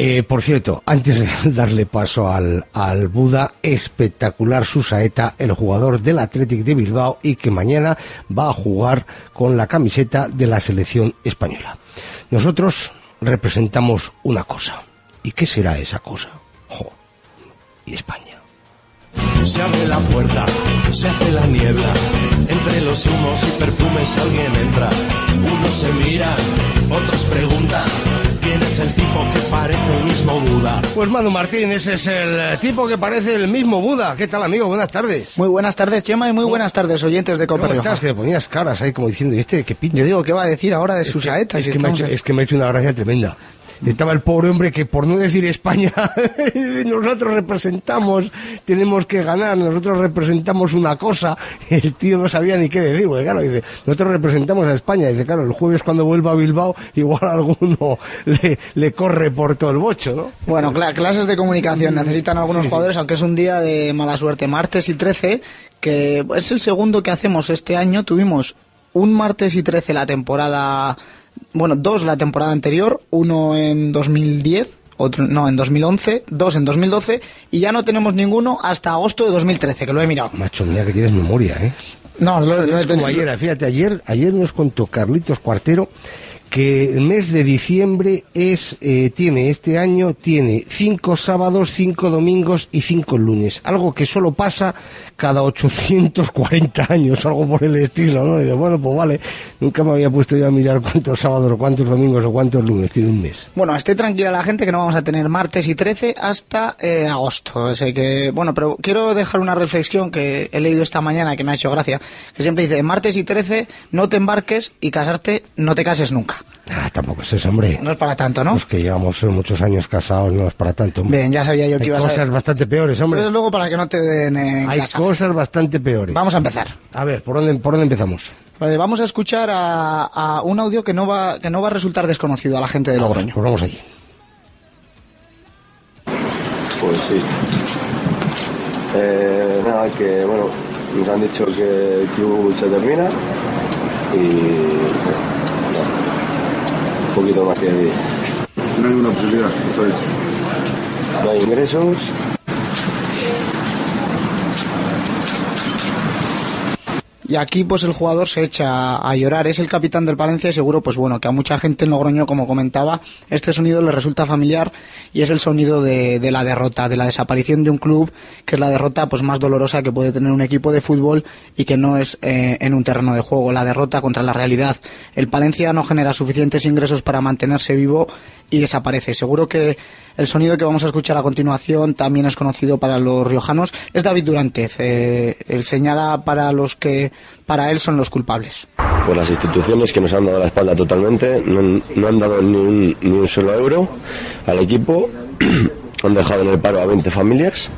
Eh, por cierto, antes de darle paso al, al Buda, espectacular su saeta, el jugador del Athletic de Bilbao y que mañana va a jugar con la camiseta de la selección española. Nosotros representamos una cosa. ¿Y qué será esa cosa? Jo, y España. Se abre la puerta, se hace la niebla. Entre los humos y perfumes alguien entra. Unos se miran, otros preguntan. ¿Quién es el tipo que parece el mismo Buda? Pues Manu Martín, ese es el tipo que parece el mismo Buda. ¿Qué tal, amigo? Buenas tardes. Muy buenas tardes, Chema, y muy buenas tardes, oyentes de Copa ¿Cómo estás? Que le ponías caras ahí como diciendo, ¿y este qué pinta? Yo digo, ¿qué va a decir ahora de su saeta? Es Si que, me ha estamos hecho, en- es que me ha hecho una gracia tremenda. Estaba el pobre hombre que, por no decir España, nosotros representamos, tenemos que ganar, nosotros representamos una cosa. El tío no sabía ni qué decir, porque claro, dice, nosotros representamos a España. Dice, claro, el jueves cuando vuelva a Bilbao, igual alguno le, le corre por todo el bocho, ¿no? Bueno, cla- clases de comunicación necesitan algunos Sí, sí. jugadores, aunque es un día de mala suerte. Martes y 13, que es el segundo que hacemos este año. Tuvimos un martes y 13 la temporada, bueno, dos la temporada anterior, uno en 2010, otro, no, en 2011, dos en 2012, y ya no tenemos ninguno hasta agosto de 2013, que lo he mirado. Macho, mira que tienes memoria, ¿eh? No, lo, he es como ayer, fíjate, ayer, ayer nos contó Carlitos Cuartero que el mes de diciembre es eh, tiene este año tiene cinco sábados, cinco domingos y cinco lunes, algo que solo pasa cada 840 años, algo por el estilo, ¿no? Y digo, bueno, pues vale, nunca me había puesto yo a mirar cuántos sábados o cuántos domingos o cuántos lunes tiene un mes. Bueno, esté tranquila la gente que no vamos a tener martes y 13 hasta eh, agosto. O sea que, bueno, pero quiero dejar una reflexión que he leído esta mañana que me ha hecho gracia, que siempre dice, martes y 13 no te embarques y casarte no te cases nunca. Ah, tampoco es eso, hombre. No es para tanto, ¿no? Los que llevamos muchos años casados no es para tanto. hombre. Bien, ya sabía yo que Hay ibas cosas a... bastante peores, hombre. Desde luego para que no te den en Hay casa. cosas bastante peores. Vamos a empezar. A ver, ¿por dónde, por dónde empezamos? Vale, vamos a escuchar a, a un audio que no va que no va a resultar desconocido a la gente de Logroño. Pues vamos allí. Pues sí. Eh, nada, que bueno, nos han dicho que el club se termina y poquito más que decir. No hay ninguna posibilidad, eso es. No hay ingresos, Y aquí pues el jugador se echa a llorar, es el capitán del Palencia y seguro pues bueno que a mucha gente en Logroño como comentaba este sonido le resulta familiar y es el sonido de, de la derrota, de la desaparición de un club que es la derrota pues más dolorosa que puede tener un equipo de fútbol y que no es eh, en un terreno de juego, la derrota contra la realidad. El Palencia no genera suficientes ingresos para mantenerse vivo y desaparece. Seguro que el sonido que vamos a escuchar a continuación también es conocido para los riojanos. Es David Durantez. Eh, él señala para los que para él son los culpables. pues las instituciones que nos han dado la espalda totalmente, no, han- no han dado ni un, ni un solo euro al equipo, han dejado en el paro a 20 familias,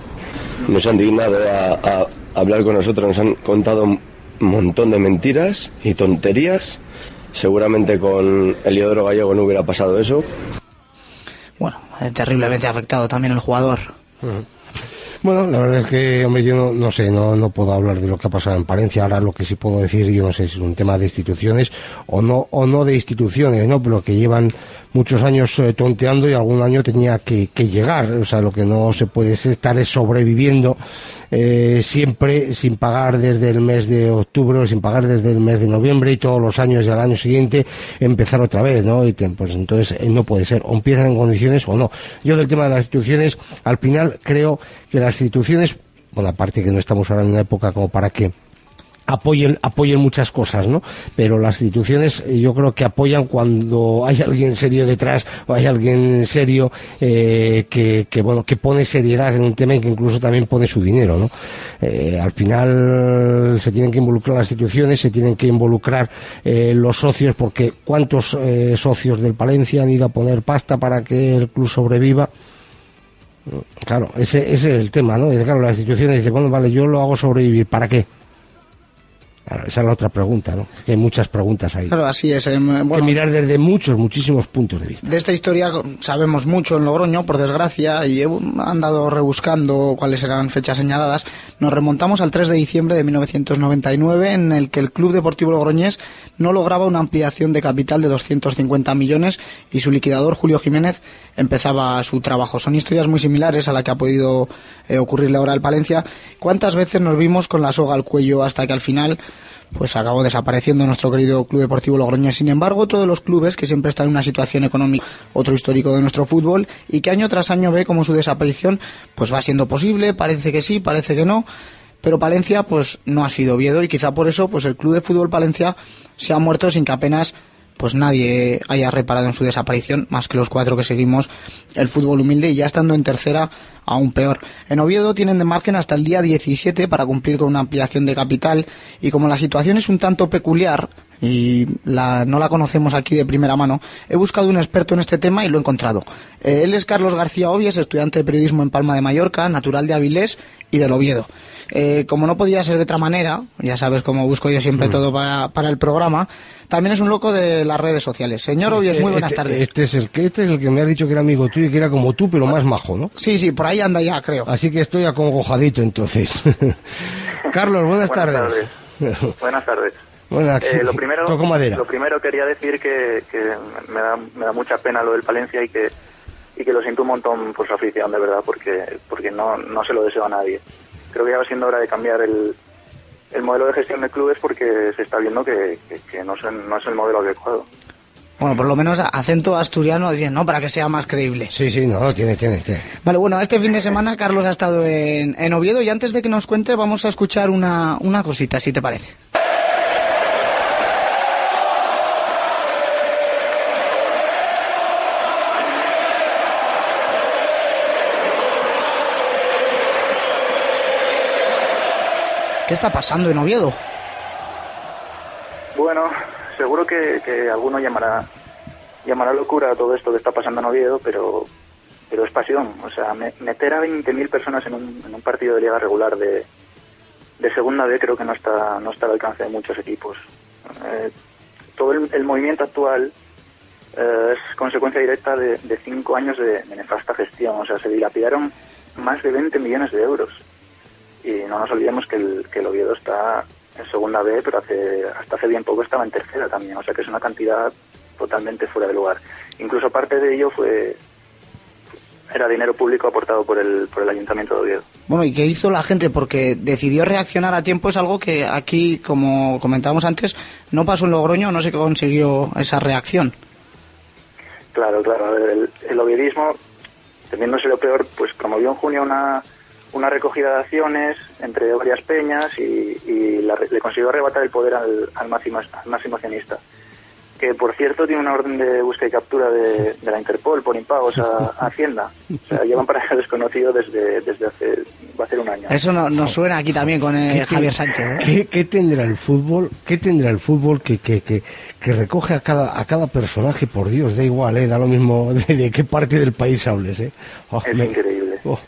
nos han dignado a, a hablar con nosotros, nos han contado un montón de mentiras y tonterías. Seguramente con Eliodoro Gallego no hubiera pasado eso. Bueno, eh, terriblemente afectado también el jugador. Bueno, la verdad es que, hombre, yo no, no sé, no, no puedo hablar de lo que ha pasado en Palencia. Ahora lo que sí puedo decir, yo no sé si es un tema de instituciones o no, o no de instituciones, ¿no? Pero que llevan muchos años eh, tonteando y algún año tenía que, que llegar. O sea, lo que no se puede es estar es sobreviviendo eh, siempre sin pagar desde el mes de octubre o sin pagar desde el mes de noviembre y todos los años al año siguiente empezar otra vez, ¿no? Y pues entonces eh, no puede ser, o empiezan en condiciones o no. Yo del tema de las instituciones, al final creo que las instituciones, bueno, aparte que no estamos ahora en una época como para que apoyen apoyen muchas cosas no pero las instituciones eh, yo creo que apoyan cuando hay alguien serio detrás o hay alguien serio eh, que, bueno que pone seriedad en un tema y que incluso también pone su dinero no eh, al final se tienen que involucrar las instituciones se tienen que involucrar los socios porque cuántos socios del Palencia han ido a poner pasta para que el club sobreviva Claro, ese, ese es el tema, ¿no? Claro, las instituciones dicen, bueno, vale, yo lo hago sobrevivir, ¿para qué? Claro, esa es la otra pregunta, ¿no? Es que hay muchas preguntas ahí. Claro, así es. eh, Hay bueno, que mirar desde muchos, muchísimos puntos de vista. De esta historia sabemos mucho en Logroño, por desgracia, y he andado rebuscando cuáles eran fechas señaladas. Nos remontamos al 3 de diciembre de 1999, en el que el Club Deportivo Logroñés no lograba una ampliación de capital de 250 millones y su liquidador, Julio Jiménez, empezaba su trabajo. Son historias muy similares a la que ha podido eh, ocurrirle ahora al Palencia. ¿Cuántas veces nos vimos con la soga al cuello hasta que al final pues acabó desapareciendo nuestro querido Club Deportivo Logroñés. Sin embargo, todos los clubes que siempre están en una situación económica, otro histórico de nuestro fútbol, y que año tras año ve como su desaparición pues va siendo posible, parece que sí, parece que no, pero Palencia pues no ha sido Oviedo y quizá por eso pues el Club de Fútbol Palencia se ha muerto sin que apenas pues nadie haya reparado en su desaparición, más que los cuatro que seguimos el fútbol humilde y ya estando en tercera aún peor. En Oviedo tienen de margen hasta el día 17 para cumplir con una ampliación de capital y como la situación es un tanto peculiar y la, no la conocemos aquí de primera mano, he buscado un experto en este tema y lo he encontrado. Eh, él es Carlos García Obies, estudiante de periodismo en Palma de Mallorca, natural de Avilés y del Oviedo. Eh, como no podía ser de otra manera, ya sabes cómo busco yo siempre todo para, para el programa, también es un loco de las redes sociales. Señor Obies, muy buenas este, tardes. Este es, el que, este es el que me has dicho que era amigo tuyo y que era como tú, pero más majo, ¿no? Sí, sí, por ahí anda ya, creo. Así que estoy acongojadito entonces. Carlos, buenas, tardes. Buenas tardes. Bueno, Eh, lo primero, toco madera. lo primero quería decir que, que me, da, me da mucha pena lo del Palencia y que y que lo siento un montón por su afición, de verdad, porque porque no, no se lo deseo a nadie. Creo que ya va siendo hora de cambiar el, el modelo de gestión de clubes porque se está viendo que, que, que no, es, no es el modelo adecuado. Bueno, por lo menos acento asturiano, ¿no? Para que sea más creíble. Sí, sí, no, tiene, tiene, tiene. Vale, bueno, este fin de semana Carlos ha estado en, en Oviedo y antes de que nos cuente vamos a escuchar una, una cosita, si te parece. ¿Qué está pasando en Oviedo? Bueno, seguro que, que alguno llamará llamará locura todo esto que está pasando en Oviedo, pero pero es pasión. O sea, me- meter a 20.000 personas en un, en un partido de liga regular de, de segunda B creo que no está no está al alcance de muchos equipos. Eh, todo el, movimiento actual eh, es consecuencia directa de, cinco años de, de nefasta gestión. O sea, se dilapidaron más de 20 millones de euros. Y no nos olvidemos que el, que el Oviedo está en segunda B, pero hace, hasta hace bien poco estaba en tercera también. O sea que es una cantidad totalmente fuera de lugar. Incluso parte de ello fue era dinero público aportado por el, por el Ayuntamiento de Oviedo. Bueno, ¿y qué hizo la gente? Porque decidió reaccionar a tiempo, es algo que aquí, como comentábamos antes, no pasó en Logroño, no se consiguió esa reacción. Claro, claro. El, el oviedismo, temiéndose lo peor, pues promovió en junio una, una recogida de acciones entre varias peñas y, y la re- le consiguió arrebatar el poder al, al, máximo, al máximo accionista. Que, por cierto, tiene una orden de búsqueda y captura de, de la Interpol por impagos a, a Hacienda. O sea, llevan para desconocido desde, desde hace, va a ser un año. Eso no- nos suena aquí también con eh, ¿Qué- Javier Sánchez. ¿eh? ¿Qué, qué tendrá el fútbol? ¿Qué tendrá el fútbol que, que, que, que recoge a cada, a cada personaje? Por Dios, da igual, ¿eh? da lo mismo de, de qué parte del país hables. ¿eh? Oh, Es me- increíble. oh.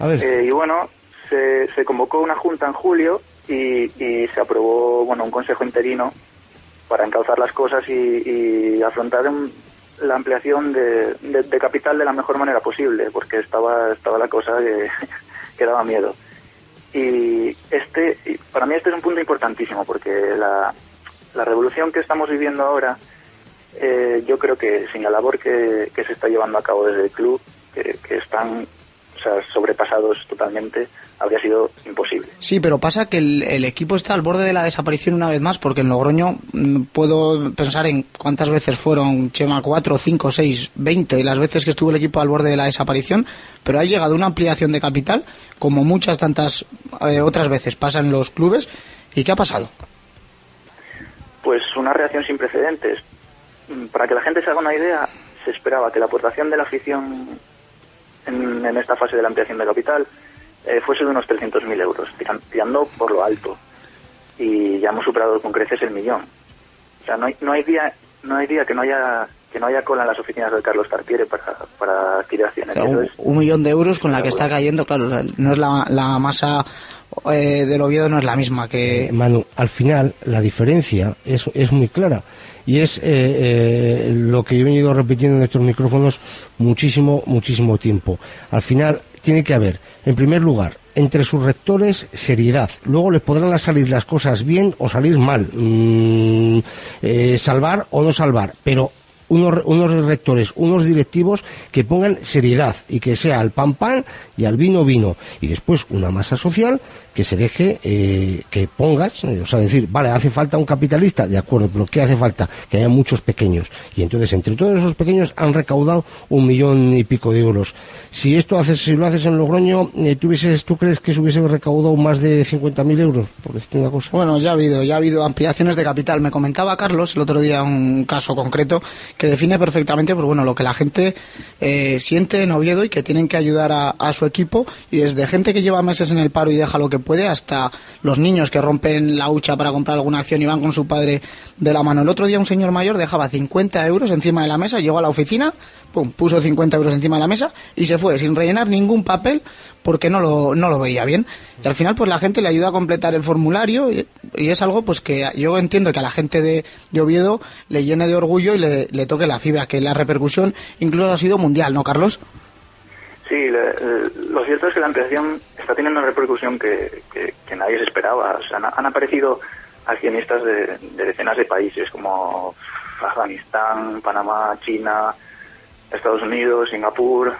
A Eh, y bueno, se, se convocó una junta en julio y, se aprobó bueno un consejo interino para encauzar las cosas y, afrontar la ampliación de, capital de la mejor manera posible, porque estaba, estaba la cosa que, daba miedo. Y este, para mí este es un punto importantísimo, porque la, la revolución que estamos viviendo ahora, eh, yo creo que sin la labor que, que se está llevando a cabo desde el club, que están o sea, sobrepasados totalmente, habría sido imposible. Sí, pero pasa que el, el equipo está al borde de la desaparición una vez más, porque en Logroño mm, puedo pensar en cuántas veces fueron, Chema, cuatro, cinco, seis, veinte, las veces que estuvo el equipo al borde de la desaparición, pero ha llegado una ampliación de capital, como muchas tantas eh, otras veces pasa en los clubes, ¿Y qué ha pasado? Pues una reacción sin precedentes. Mm, Para que la gente se haga una idea, se esperaba que la aportación de la afición en, en esta fase de la ampliación de capital eh, fuese de unos 300.000 euros, tiran- tirando por lo alto. Y ya hemos superado con creces el millón. O sea, no hay, no hay día no hay día que no haya que no haya cola en las oficinas del Carlos Tartiere para, para adquirir acciones. Un, es- un millón de euros con la que está cayendo, claro, no es la, la masa eh, del Oviedo, no es la misma que... Eh, Manu, al final la diferencia es, es muy clara y es eh, eh, lo que yo he venido repitiendo en estos micrófonos muchísimo, muchísimo tiempo. Al final tiene que haber, en primer lugar, entre sus rectores seriedad. Luego les podrán salir las cosas bien o salir mal, Mm, eh, salvar o no salvar, pero unos, unos rectores, unos directivos que pongan seriedad y que sea al pan pan y al vino vino. Y después una masa social que se deje, eh, que pongas, eh, o sea, decir, vale, hace falta un capitalista, de acuerdo, pero ¿qué hace falta? Que haya muchos pequeños. Y entonces, entre todos esos pequeños han recaudado un millón y pico de euros. Si esto haces, si lo haces en Logroño, eh, ¿tú, hubieses- ¿tú crees que se hubiese recaudado más de 50.000 euros? Por decirte una cosa. Bueno, ya ha habido, ya ha habido ampliaciones de capital. Me comentaba Carlos el otro día un caso concreto que define perfectamente, pues bueno, lo que la gente eh, siente en Oviedo y que tienen que ayudar a, a su equipo y desde gente que lleva meses en el paro y deja lo que puede hasta los niños que rompen la hucha para comprar alguna acción y van con su padre de la mano. El otro día un señor mayor dejaba 50 euros encima de la mesa, llegó a la oficina, pum, puso 50 euros encima de la mesa y se fue sin rellenar ningún papel porque no lo, no lo veía bien. Y al final, pues la gente le ayuda a completar el formulario y, es algo pues que yo entiendo que a la gente de, de Oviedo le llene de orgullo y le, le toque la fibra, que la repercusión incluso ha sido mundial, ¿no, Carlos? Sí, le- le- lo cierto es que la ampliación está teniendo una repercusión que, que- que nadie se esperaba. O sea, han, han aparecido accionistas de, de decenas de países como Afganistán, Panamá, China, Estados Unidos, Singapur,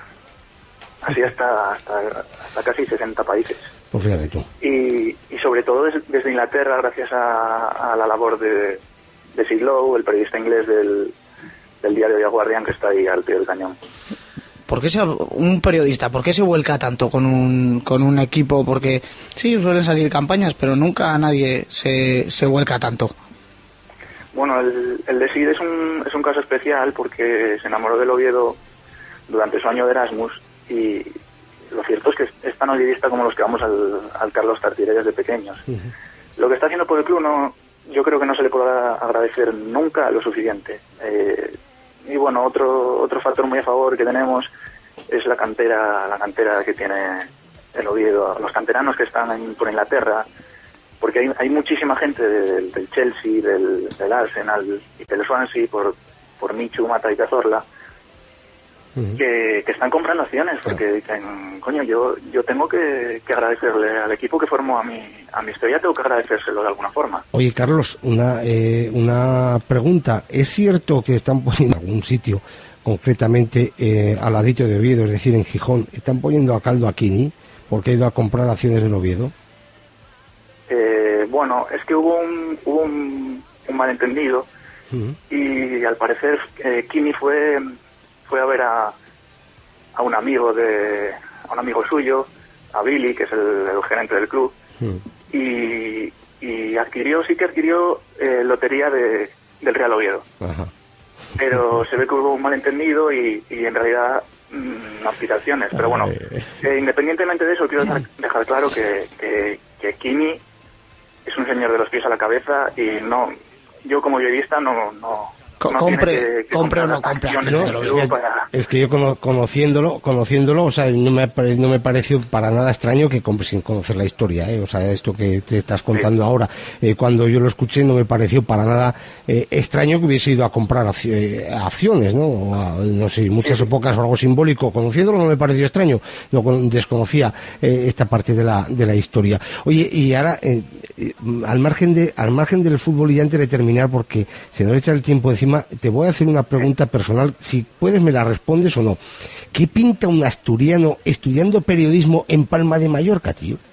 así hasta, hasta, hasta casi 60 países. Pues fíjate tú. Y, y sobre todo des- desde Inglaterra, gracias a, a la labor de, de Sid Lowe, el periodista inglés del, del diario The Guardian, que está ahí al pie del cañón. ¿Por qué se, un periodista, por qué se vuelca tanto con un, con un equipo? Porque sí, suelen salir campañas, pero nunca nadie se, se vuelca tanto. Bueno, el, el de Sid es un, es un caso especial porque se enamoró del Oviedo durante su año de Erasmus y lo cierto es que es, es tan oviedista como los que vamos al, al Carlos Tartiere desde pequeños. Lo que está haciendo por el club no, yo creo que no se le podrá agradecer nunca lo suficiente. Eh, y bueno, otro, otro factor muy a favor que tenemos es la cantera, la cantera que tiene el Oviedo, los canteranos que están en- por Inglaterra, porque hay, hay muchísima gente del, del Chelsea, del, del Arsenal y del Swansea por, por Michu, Mata y Cazorla, que, que están comprando acciones, porque dicen, coño, yo, yo tengo que, que agradecerle al equipo que formó a mi, a mi historia, tengo que agradecérselo de alguna forma. Oye, Carlos, una, eh, una pregunta. ¿Es cierto que están poniendo en algún sitio, concretamente eh, al ladito de Oviedo, es decir, en Gijón, están poniendo a caldo a Kini porque ha ido a comprar acciones del Oviedo? Eh, bueno, es que hubo un, hubo un, un malentendido y al parecer eh, Kimi fue, fue a ver a, a un amigo de a un amigo suyo, a Billy, que es el, el gerente del club, y, y adquirió, sí que adquirió eh, lotería de, del Real Oviedo. Ajá. Pero se ve que hubo un malentendido y, y en realidad mm, no aplicaciones. Pero bueno, eh, independientemente de eso, quiero dejar, dejar claro que, que, que Kimi es un señor de los pies a la cabeza y no yo como periodista no... no Co- no compre- tiene que- que compre o no compre acciones No, acciones para- es que yo cono- conociéndolo, conociéndolo, o sea, no me, no me pareció para nada extraño que compre sin conocer la historia, ¿eh? o sea, esto que te estás contando ahora, eh, cuando yo lo escuché no me pareció para nada eh, extraño que hubiese ido a comprar acci- eh, acciones, ¿no? O a- no sé, muchas o pocas o algo simbólico, conociéndolo no me pareció extraño, no con- desconocía eh, esta parte de la, de la historia. Oye, y ahora, al margen de, al margen del fútbol y antes de terminar, porque se nos echa el tiempo encima, te voy a hacer una pregunta personal, si puedes me la respondes o no. ¿Qué pinta un asturiano estudiando periodismo en Palma de Mallorca, tío?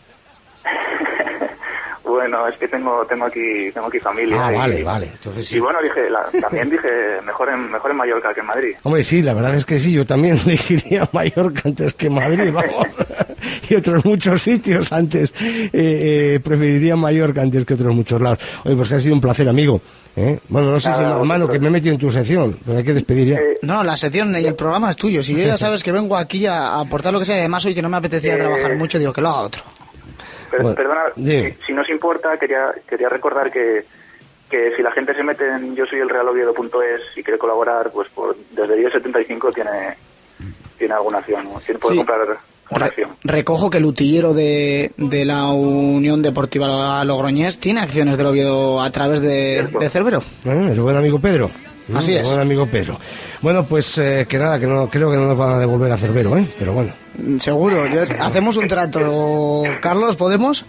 Bueno, es que tengo tengo aquí tengo aquí familia. Ah, y- vale, vale. Entonces sí. Y bueno, dije, la- también dije, mejor en, mejor en Mallorca que en Madrid. Hombre, sí, la verdad es que sí, yo también elegiría Mallorca antes que Madrid, vamos. y otros muchos sitios antes. Eh, eh, preferiría Mallorca antes que otros muchos lados. Oye, pues que ha sido un placer, amigo. ¿Eh? Bueno, no sé si, Nada, hermano, vosotros. que me he metido en tu sección, pero hay que despedir ya. Eh, No, la sección y el programa es tuyo. Si yo ya sabes que vengo aquí a aportar lo que sea, y además hoy que no me apetecía Eh, trabajar mucho, digo que lo haga otro. Per- Bueno, perdona, si, si no os importa, quería, quería recordar que, que si la gente se mete en yo soy el realoviedo.es y quiere colaborar, pues por, desde 10.75 tiene, tiene alguna acción, ¿no? tiene, puede Sí. comprar una Re- acción. recojo que el utillero de, de la Unión Deportiva Logroñés tiene acciones del Oviedo a través de, de Cerbero. ¿Eh? El buen amigo Pedro. Así El es. buen amigo Pedro. Bueno, pues eh, que nada, que no creo que no nos van a devolver a Cerbero, ¿eh? Pero bueno. Mm, Seguro. Yo- hacemos un trato. Carlos, ¿podemos?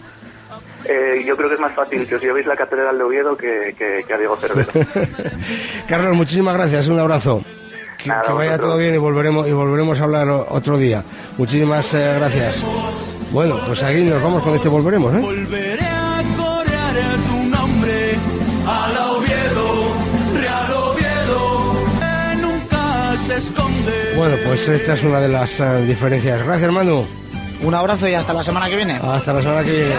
Eh, yo creo que es más fácil que os llevéis la catedral de Oviedo que, que, que a Diego Cervero. Carlos, muchísimas gracias, un abrazo. Que, Nada, que vaya vosotros. todo bien y volveremos y volveremos a hablar otro día. Muchísimas eh, gracias. Bueno, pues aquí nos vamos con este volveremos, ¿eh? Volveré a corear tu nombre al Oviedo, Real Oviedo, que nunca se esconde. Bueno, pues esta es una de las eh, diferencias. Gracias, Manu. Un abrazo y hasta la semana que viene. Hasta la semana que viene.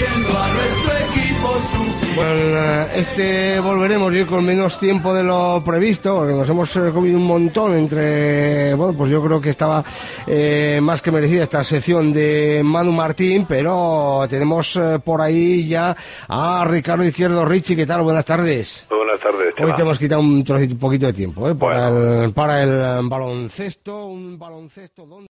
Viendo a nuestro equipo sufrir. Bueno, eh, este volveremos a ir con menos tiempo de lo previsto, porque nos hemos eh, comido un montón entre, bueno, pues yo creo que estaba eh, más que merecida esta sección de Manu Martín, pero tenemos eh, por ahí ya a Ricardo Izquierdo Richie, ¿qué tal? Buenas tardes. Buenas tardes, Hoy te hemos quitado un trocito, un poquito de tiempo, ¿eh? Para, Bueno. el, para el baloncesto, un baloncesto donde...